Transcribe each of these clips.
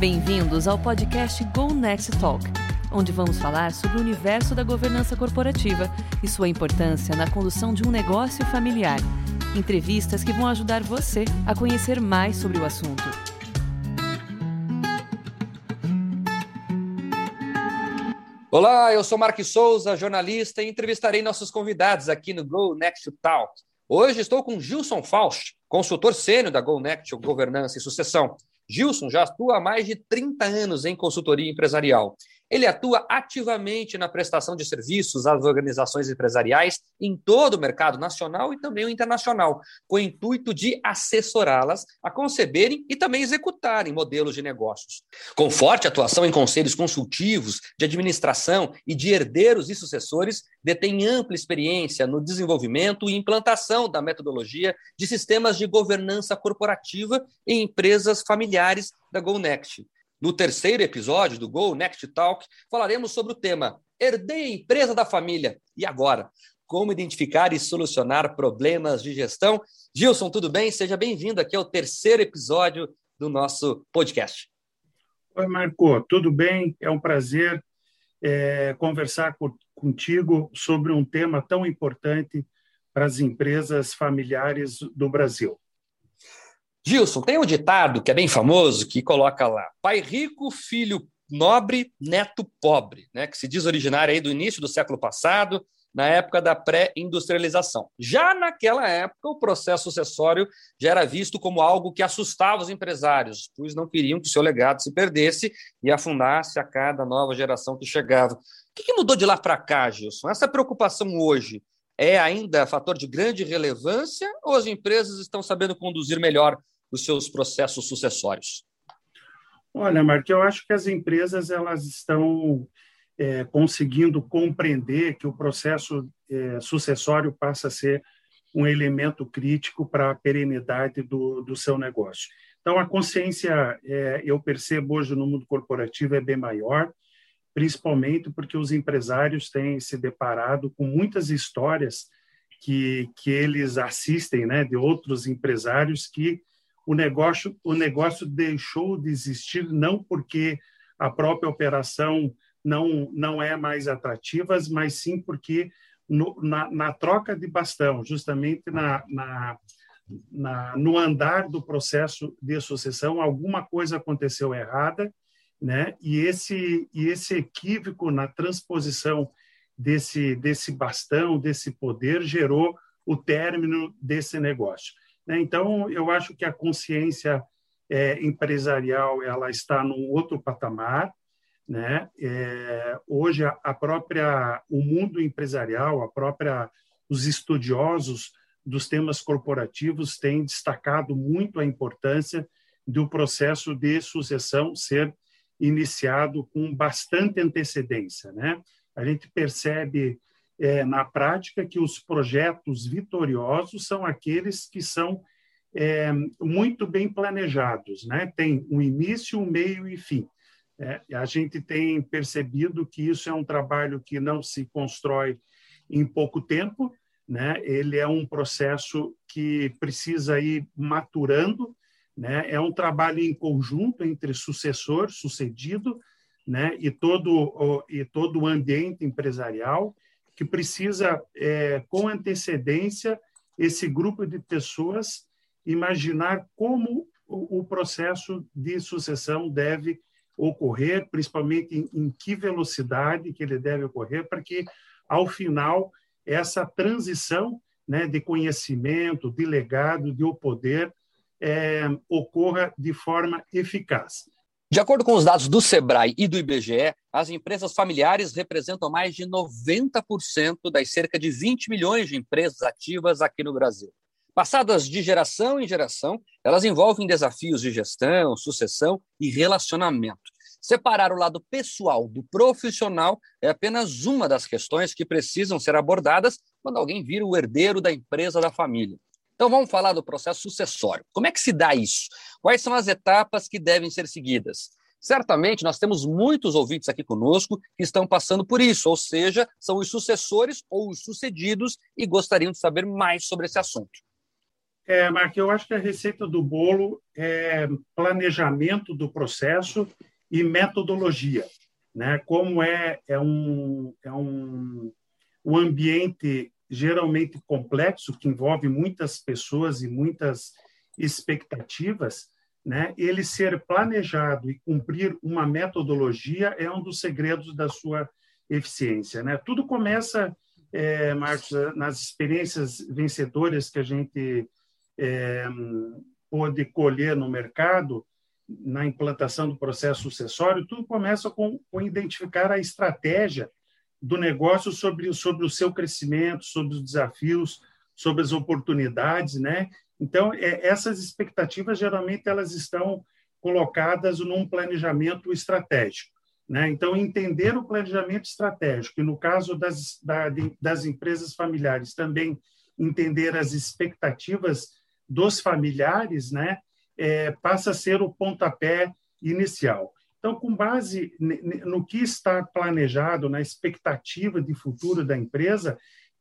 Bem-vindos ao podcast Go Next Talk, onde vamos falar sobre o universo da governança corporativa e sua importância na condução de um negócio familiar. Entrevistas que vão ajudar você a conhecer mais sobre o assunto. Olá, eu sou Mark Souza, jornalista, e entrevistarei nossos convidados aqui no Go Next Talk. Hoje estou com Gilson Faust, consultor sênior da Go Next Governança e Sucessão. Gilson já atua há mais de 30 anos em consultoria empresarial. Ele atua ativamente na prestação de serviços às organizações empresariais em todo o mercado nacional e também o internacional, com o intuito de assessorá-las a conceberem e também executarem modelos de negócios. Com forte atuação em conselhos consultivos, de administração e de herdeiros e sucessores, detém ampla experiência no desenvolvimento e implantação da metodologia de sistemas de governança corporativa em empresas familiares da GoNext. No terceiro episódio do Go Next Talk, falaremos sobre o tema Herdei a empresa da família. E agora? Como identificar e solucionar problemas de gestão? Gilson, tudo bem? Seja bem-vindo aqui ao terceiro episódio do nosso podcast. Oi, Marco, tudo bem? É um prazer é, conversar com, contigo sobre um tema tão importante para as empresas familiares do Brasil. Gilson, tem um ditado que é bem famoso que coloca lá: pai rico, filho nobre, neto pobre, né? Que se diz originário aí do início do século passado, na época da pré-industrialização. Já naquela época, o processo sucessório já era visto como algo que assustava os empresários, pois não queriam que o seu legado se perdesse e afundasse a cada nova geração que chegava. O que mudou de lá para cá, Gilson? Essa preocupação hoje é ainda fator de grande relevância ou as empresas estão sabendo conduzir melhor os seus processos sucessórios? Olha, Marco, eu acho que as empresas elas estão é, conseguindo compreender que o processo é, sucessório passa a ser um elemento crítico para a perenidade do, do seu negócio. Então, a consciência, é, eu percebo hoje no mundo corporativo, é bem maior principalmente porque os empresários têm se deparado com muitas histórias que, que eles assistem, né, de outros empresários que o negócio o negócio deixou de existir não porque a própria operação não não é mais atrativa, mas sim porque no, na, na, troca de bastão, justamente na, na, na, no andar do processo de sucessão, alguma coisa aconteceu errada né? E esse e esse equívoco na transposição desse desse bastão, desse poder gerou o término desse negócio. Né? Então, eu acho que a consciência é, empresarial ela está num outro patamar, né? É, hoje a, a própria o mundo empresarial, a própria os estudiosos dos temas corporativos têm destacado muito a importância do processo de sucessão ser iniciado com bastante antecedência. Né? A gente percebe é, na prática que os projetos vitoriosos são aqueles que são é, muito bem planejados, né? tem um início, um meio e fim. É, a gente tem percebido que isso é um trabalho que não se constrói em pouco tempo, né? ele é um processo que precisa ir maturando né? É um trabalho em conjunto entre sucessor, sucedido, né? e, todo, o, e todo o ambiente empresarial que precisa, é, com antecedência, esse grupo de pessoas imaginar como o, o processo de sucessão deve ocorrer, principalmente em, em que velocidade que ele deve ocorrer, para que, ao final, essa transição né, de conhecimento, de legado, de o poder, é, ocorra de forma eficaz. De acordo com os dados do Sebrae e do IBGE, as empresas familiares representam mais de 90% das cerca de 20 milhões de empresas ativas aqui no Brasil. Passadas de geração em geração, elas envolvem desafios de gestão, sucessão e relacionamento. Separar o lado pessoal do profissional é apenas uma das questões que precisam ser abordadas quando alguém vira o herdeiro da empresa da família. Então vamos falar do processo sucessório. Como é que se dá isso? Quais são as etapas que devem ser seguidas? Certamente nós temos muitos ouvintes aqui conosco que estão passando por isso, ou seja, são os sucessores ou os sucedidos e gostariam de saber mais sobre esse assunto. É, Mark, eu acho que a receita do bolo é planejamento do processo e metodologia, né? Como é é um é um, um ambiente geralmente complexo que envolve muitas pessoas e muitas expectativas, né? Ele ser planejado e cumprir uma metodologia é um dos segredos da sua eficiência, né? Tudo começa, é, Marcos, nas experiências vencedoras que a gente é, pôde colher no mercado, na implantação do processo sucessório, tudo começa com, com identificar a estratégia do negócio sobre, sobre o seu crescimento, sobre os desafios, sobre as oportunidades, né? Então, é, essas expectativas geralmente elas estão colocadas num planejamento estratégico, né? Então, entender o planejamento estratégico, e no caso das, da, das empresas familiares, também entender as expectativas dos familiares, né, é, passa a ser o pontapé inicial. Então, com base no que está planejado, na expectativa de futuro da empresa,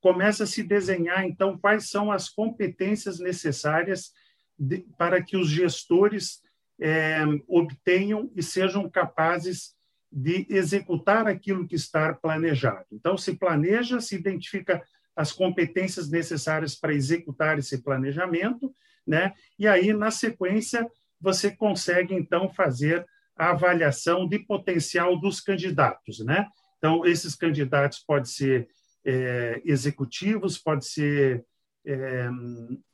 começa a se desenhar, então, quais são as competências necessárias de, para que os gestores é, obtenham e sejam capazes de executar aquilo que está planejado. Então, se planeja, se identifica as competências necessárias para executar esse planejamento, né? E aí, na sequência, você consegue, então, fazer a avaliação de potencial dos candidatos, né? Então, esses candidatos podem ser é, executivos, podem ser é,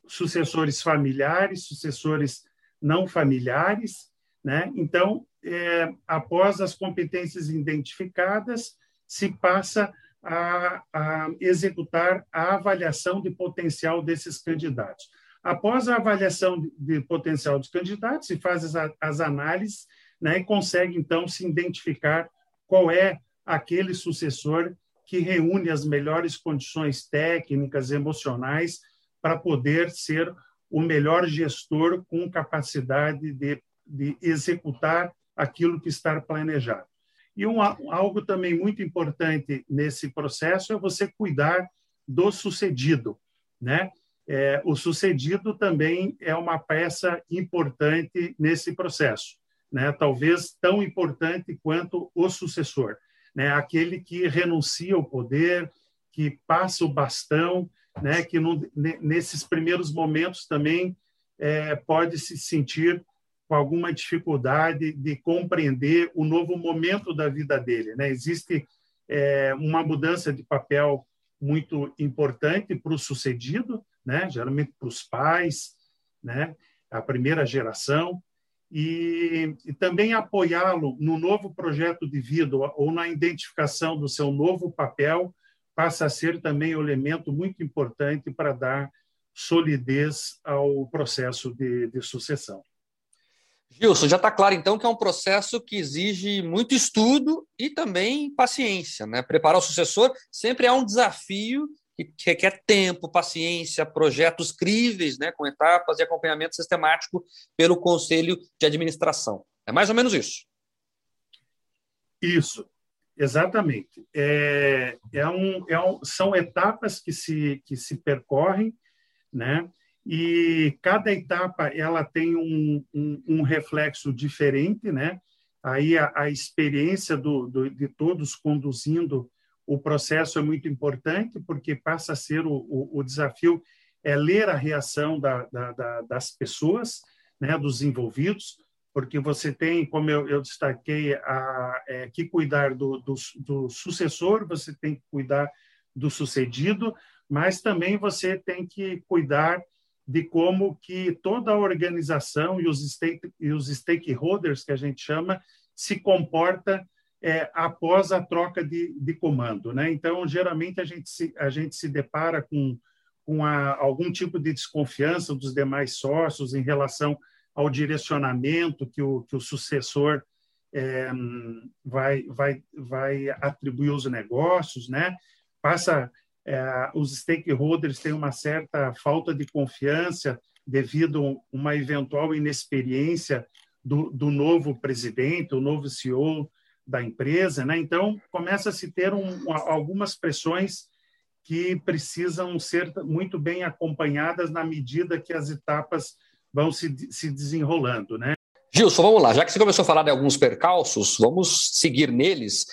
sucessores familiares, sucessores não familiares, né? Então, é, após as competências identificadas, se passa a, a executar a avaliação de potencial desses candidatos. Após a avaliação de, potencial dos candidatos, se faz as, as análises né, e consegue, então, se identificar qual é aquele sucessor que reúne as melhores condições técnicas, emocionais, para poder ser o melhor gestor com capacidade de, de executar aquilo que está planejado. E um, algo também muito importante nesse processo é você cuidar do sucedido, né? É, o sucedido também é uma peça importante nesse processo, né? Talvez tão importante quanto o sucessor, né? Aquele que renuncia ao poder, que passa o bastão, né? Que nesses primeiros momentos também é, pode se sentir com alguma dificuldade de compreender o novo momento da vida dele. Né? Existe é, uma mudança de papel muito importante para o sucedido, né? geralmente para os pais, né? a primeira geração, e, e também apoiá-lo no novo projeto de vida ou na identificação do seu novo papel passa a ser também um elemento muito importante para dar solidez ao processo de, de sucessão. Gilson, já está claro então que é um processo que exige muito estudo e também paciência. Né? Preparar o sucessor sempre é um desafio que requer tempo, paciência, projetos críveis, né, com etapas e acompanhamento sistemático pelo Conselho de Administração. É mais ou menos isso. Isso, exatamente. É, é um, é um, são etapas que se, que se percorrem, né? e cada etapa ela tem um, um, um reflexo diferente, né? Aí a, a experiência do, do, de todos conduzindo o processo é muito importante, porque passa a ser o, o, o desafio é ler a reação da, da, da, das pessoas, né, dos envolvidos, porque você tem, como eu, eu destaquei, a, é, que cuidar do, do, do sucessor, você tem que cuidar do sucedido, mas também você tem que cuidar de como que toda a organização e os, stake, e os stakeholders, que a gente chama, se comporta é, após a troca de, de comando. Né? Então, geralmente, a gente se, a gente se depara com, com a, algum tipo de desconfiança dos demais sócios em relação ao direcionamento que o, que o sucessor é, vai, vai, vai atribuir aos negócios, né? passa é, os stakeholders têm uma certa falta de confiança devido a uma eventual inexperiência do, do novo presidente, o novo CEO da empresa, né? Então começa a se ter um, algumas pressões que precisam ser muito bem acompanhadas na medida que as etapas vão se, se desenrolando, né? Gilson, vamos lá. Já que você começou a falar de alguns percalços, vamos seguir neles.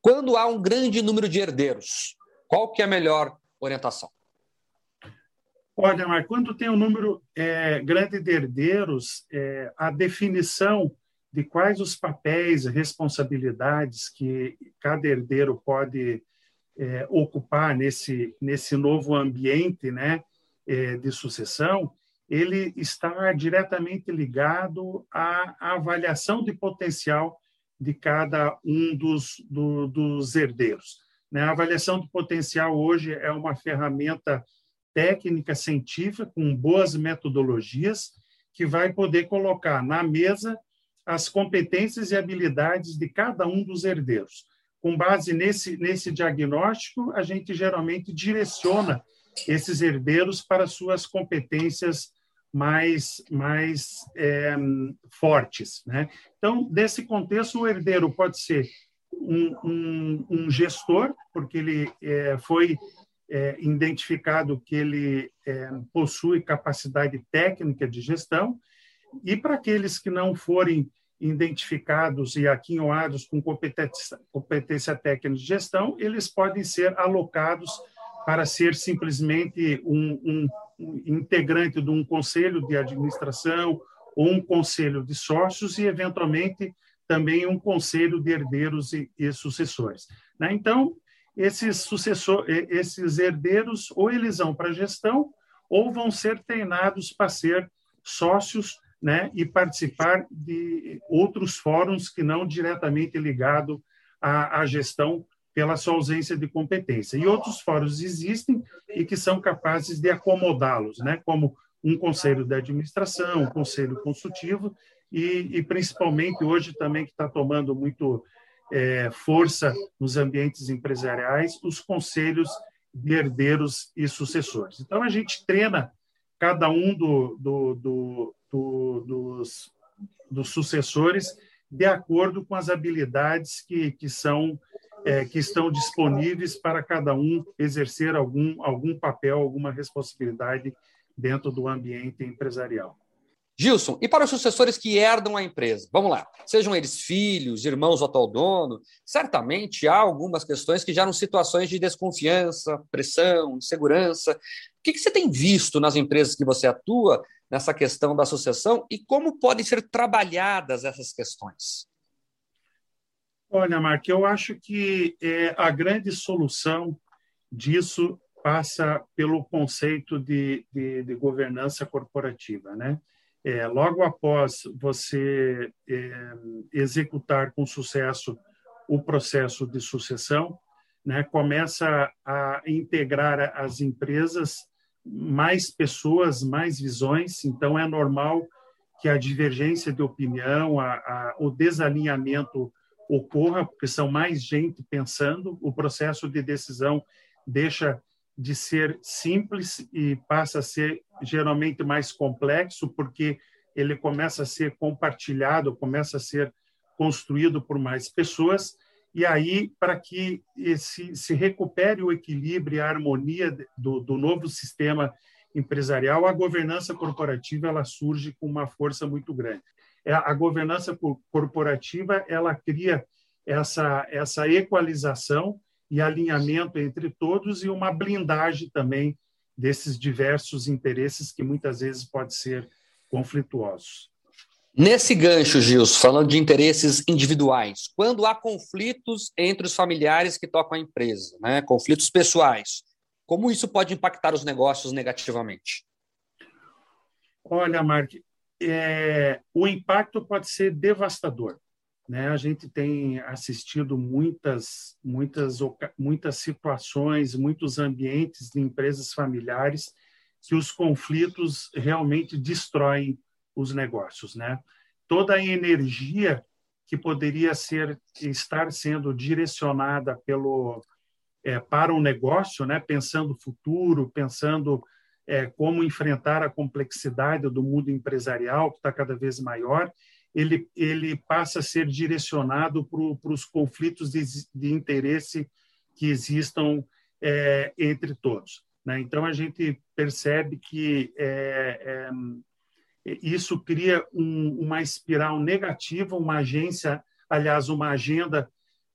Quando há um grande número de herdeiros, qual que é a melhor orientação? Olha, Mar, quando tem um número é, grande de herdeiros, é, a definição de quais os papéis, responsabilidades que cada herdeiro pode é, ocupar nesse, nesse novo ambiente né, é, de sucessão, ele está diretamente ligado à avaliação de potencial de cada um dos, do, dos herdeiros. Né? A avaliação de potencial hoje é uma ferramenta técnica científica com boas metodologias que vai poder colocar na mesa as competências e habilidades de cada um dos herdeiros. Com base nesse, nesse diagnóstico, a gente geralmente direciona esses herdeiros para suas competências mais, mais é, fortes. Né? Então, nesse contexto, o herdeiro pode ser um, um, um gestor, porque ele é, foi é, identificado que ele é, possui capacidade técnica de gestão, e para aqueles que não forem identificados e aquinhoados com competência, competência técnica de gestão, eles podem ser alocados para ser simplesmente um, um, integrante de um conselho de administração ou um conselho de sócios e, eventualmente, também um conselho de herdeiros e, e sucessores. Né? Então, esses, sucessor, esses herdeiros ou eles vão para a gestão ou vão ser treinados para ser sócios né, e participar de outros fóruns que não diretamente ligado à, à gestão pela sua ausência de competência. E outros fóruns existem e que são capazes de acomodá-los, né, como um conselho de administração, um conselho consultivo e, e principalmente hoje também que está tomando muito é, força nos ambientes empresariais, os conselhos de herdeiros e sucessores. Então, a gente treina cada um do, do, do, do dos, dos sucessores de acordo com as habilidades que, que são é, que estão disponíveis para cada um exercer algum, algum papel, alguma responsabilidade dentro do ambiente empresarial. Gilson, e para os sucessores que herdam a empresa? Vamos lá, sejam eles filhos, irmãos ou atual dono, certamente há algumas questões que geram situações de desconfiança, pressão, insegurança. O que, que você tem visto nas empresas que você atua nessa questão da sucessão e como podem ser trabalhadas essas questões? Olha, Mark, eu acho que é, a grande solução disso passa pelo conceito de, de, de governança corporativa, né? É, logo após você é, executar com sucesso o processo de sucessão, né, começa a integrar as empresas mais pessoas, mais visões. Então, é normal que a divergência de opinião, a, a, o desalinhamento ocorra, porque são mais gente pensando, o processo de decisão deixa de ser simples e passa a ser geralmente mais complexo, porque ele começa a ser compartilhado, começa a ser construído por mais pessoas, e aí, para que esse, se recupere o equilíbrio e a harmonia do, do novo sistema empresarial, a governança corporativa ela surge com uma força muito grande. É, a governança corporativa ela cria essa, essa equalização e alinhamento entre todos e uma blindagem também desses diversos interesses que muitas vezes podem ser conflituosos. Nesse gancho, Gilson, falando de interesses individuais, quando há conflitos entre os familiares que tocam a empresa, né, conflitos pessoais, como isso pode impactar os negócios negativamente? Olha, Mark, é, o impacto pode ser devastador. Né? A gente tem assistido muitas, muitas, muitas situações, muitos ambientes de empresas familiares que os conflitos realmente destroem os negócios, né? Toda a energia que poderia ser estar sendo direcionada pelo é, para o negócio, né? Pensando o futuro, pensando é, como enfrentar a complexidade do mundo empresarial que está cada vez maior, ele, ele passa a ser direcionado para os conflitos de, de, interesse que existam é, entre todos. Né? Então, a gente percebe que é, é, isso cria um, uma espiral negativa, uma agência, aliás, uma agenda,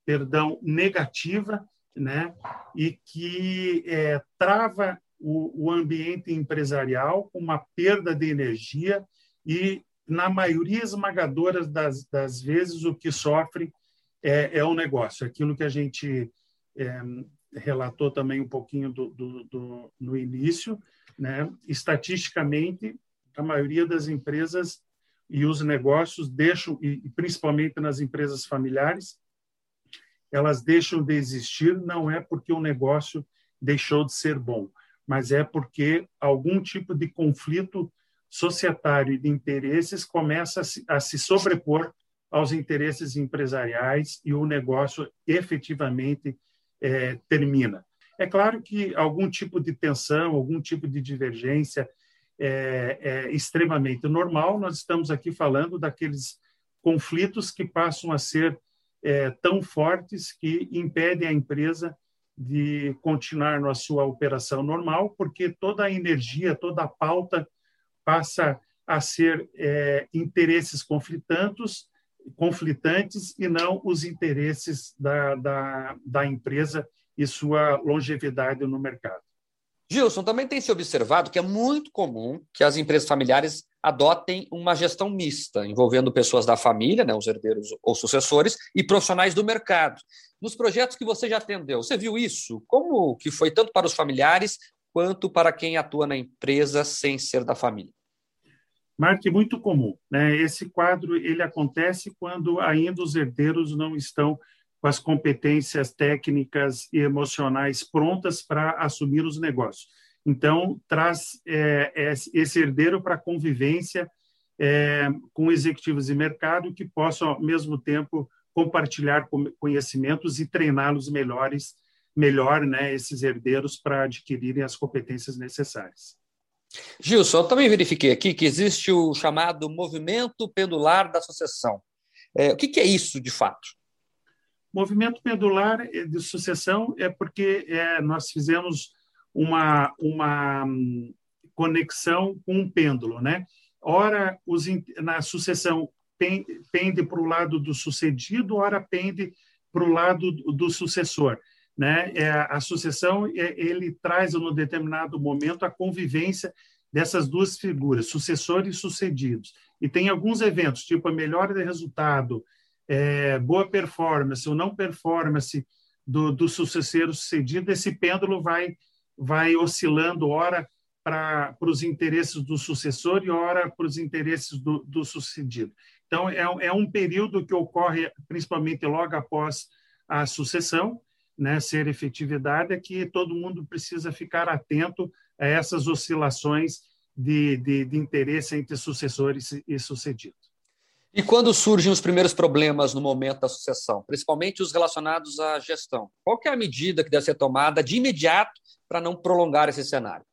perdão, negativa, né? e que é, trava o, o ambiente empresarial uma perda de energia e, na maioria esmagadora das, das vezes, o que sofre é, é o negócio, aquilo que a gente é, relatou também um pouquinho do, do, do, no início, né? estatisticamente, a maioria das empresas e os negócios deixam, e principalmente nas empresas familiares, elas deixam de existir não é porque o negócio deixou de ser bom, mas é porque algum tipo de conflito societário e de interesses começa a se, sobrepor aos interesses empresariais e o negócio efetivamente é, termina. É claro que algum tipo de tensão, algum tipo de divergência é, é extremamente normal. Nós estamos aqui falando daqueles conflitos que passam a ser é, tão fortes que impedem a empresa de continuar na sua operação normal, porque toda a energia, toda a pauta passa a ser é, interesses conflitantes, conflitantes e não os interesses da, da, da empresa e sua longevidade no mercado. Gilson, também tem se observado que é muito comum que as empresas familiares adotem uma gestão mista, envolvendo pessoas da família, né, os herdeiros ou sucessores, e profissionais do mercado. Nos projetos que você já atendeu, você viu isso? Como que foi tanto para os familiares quanto para quem atua na empresa sem ser da família? Marque muito comum. Né? Esse quadro ele acontece quando ainda os herdeiros não estão com as competências técnicas e emocionais prontas para assumir os negócios. Então, traz é, esse herdeiro para convivência é, com executivos de mercado que possam, ao mesmo tempo, compartilhar conhecimentos e treiná-los melhores, melhor, né, esses herdeiros para adquirirem as competências necessárias. Gilson, eu também verifiquei aqui que existe o chamado movimento pendular da sucessão. É, o que, que é isso, de fato? Movimento pendular de sucessão é porque é, nós fizemos uma, uma hum, conexão com um pêndulo, né? Ora, os, na sucessão pende para o lado do sucedido, ora pende para o lado do sucessor. Né? É, a sucessão é, ele traz, no determinado momento, a convivência dessas duas figuras, sucessor e sucedidos. E tem alguns eventos, tipo a melhora de resultado, é, boa performance ou não performance do, do sucessor sucedido, esse pêndulo vai, vai oscilando, ora para os interesses do sucessor e ora para os interesses do, do sucedido. Então, é, é um período que ocorre principalmente logo após a sucessão, né, ser efetividade, é que todo mundo precisa ficar atento a essas oscilações de, de, de interesse entre sucessores e sucedidos. E quando surgem os primeiros problemas no momento da sucessão, principalmente os relacionados à gestão, qual é a medida que deve ser tomada de imediato para não prolongar esse cenário?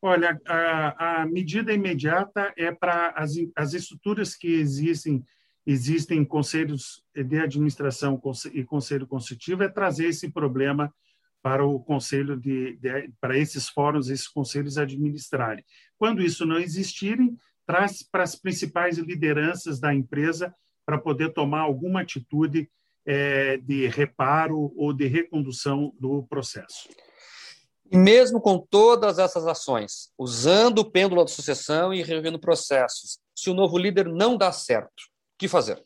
Olha, a, a medida imediata é para as, as estruturas que existem, existem conselhos de administração e conselho consultivo, é trazer esse problema para o conselho de, de para esses fóruns, esses conselhos administrarem. Quando isso não existirem, traz para as principais lideranças da empresa para poder tomar alguma atitude é, de reparo ou de recondução do processo. E mesmo com todas essas ações, usando o pêndulo da sucessão e revendo processos, se o novo líder não dá certo, que fazer?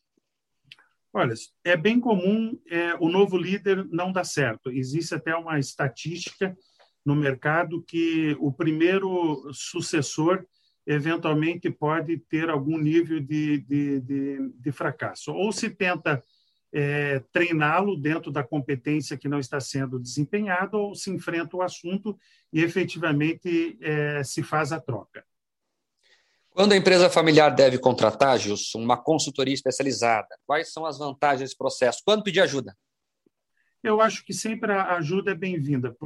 Olha, é bem comum é, o novo líder não dar certo. Existe até uma estatística no mercado que o primeiro sucessor eventualmente pode ter algum nível de, de, de, de fracasso. Ou se tenta é, treiná-lo dentro da competência que não está sendo desempenhada, ou se enfrenta o assunto e efetivamente é, se faz a troca. Quando a empresa familiar deve contratar, Gilson, uma consultoria especializada, quais são as vantagens desse processo? Quando pedir ajuda? eu acho que sempre a ajuda é bem-vinda,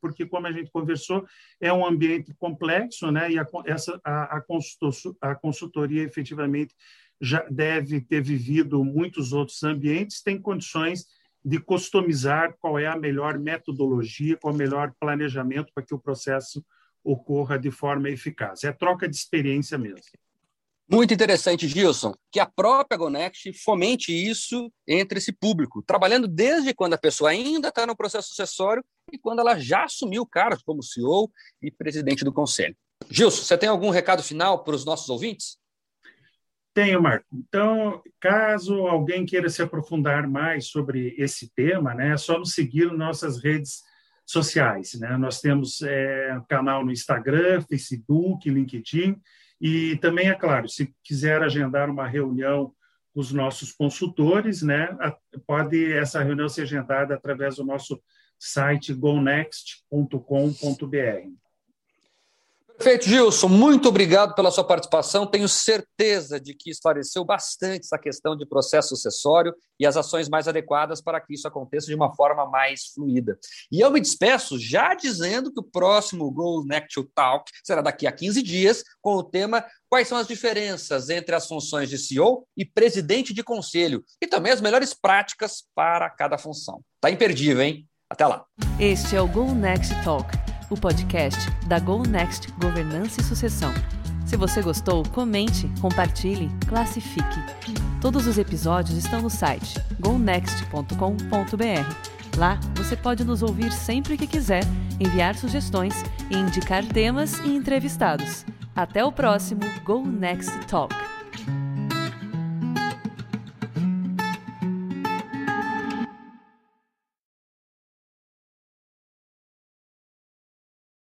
porque, como a gente conversou, é um ambiente complexo, né? e a, essa, a, a, consultor, a consultoria efetivamente já deve ter vivido muitos outros ambientes, tem condições de customizar qual é a melhor metodologia, qual é o melhor planejamento para que o processo ocorra de forma eficaz. É troca de experiência mesmo. Muito interessante, Gilson, que a própria Gonext fomente isso entre esse público, trabalhando desde quando a pessoa ainda está no processo sucessório e quando ela já assumiu o cargo como CEO e presidente do conselho. Gilson, você tem algum recado final para os nossos ouvintes? Tenho, Marco. Então, caso alguém queira se aprofundar mais sobre esse tema, né, é só nos seguir nas nossas redes sociais. Né? Nós temos é, canal no Instagram, Facebook, LinkedIn, e também, é claro, se quiser agendar uma reunião com os nossos consultores, né, pode essa reunião ser agendada através do nosso site gonext.com.br. Perfeito, Gilson. Muito obrigado pela sua participação. Tenho certeza de que esclareceu bastante essa questão de processo sucessório e as ações mais adequadas para que isso aconteça de uma forma mais fluida. E eu me despeço já dizendo que o próximo Go Next Talk será daqui a 15 dias, com o tema Quais são as diferenças entre as funções de CEO e presidente de conselho e também as melhores práticas para cada função. Tá imperdível, hein? Até lá. Este é o Go Next Talk o podcast da Go Next Governança e Sucessão. Se você gostou, comente, compartilhe, classifique. Todos os episódios estão no site gonext.com.br. Lá você pode nos ouvir sempre que quiser, enviar sugestões e indicar temas e entrevistados. Até o próximo Go Next Talk.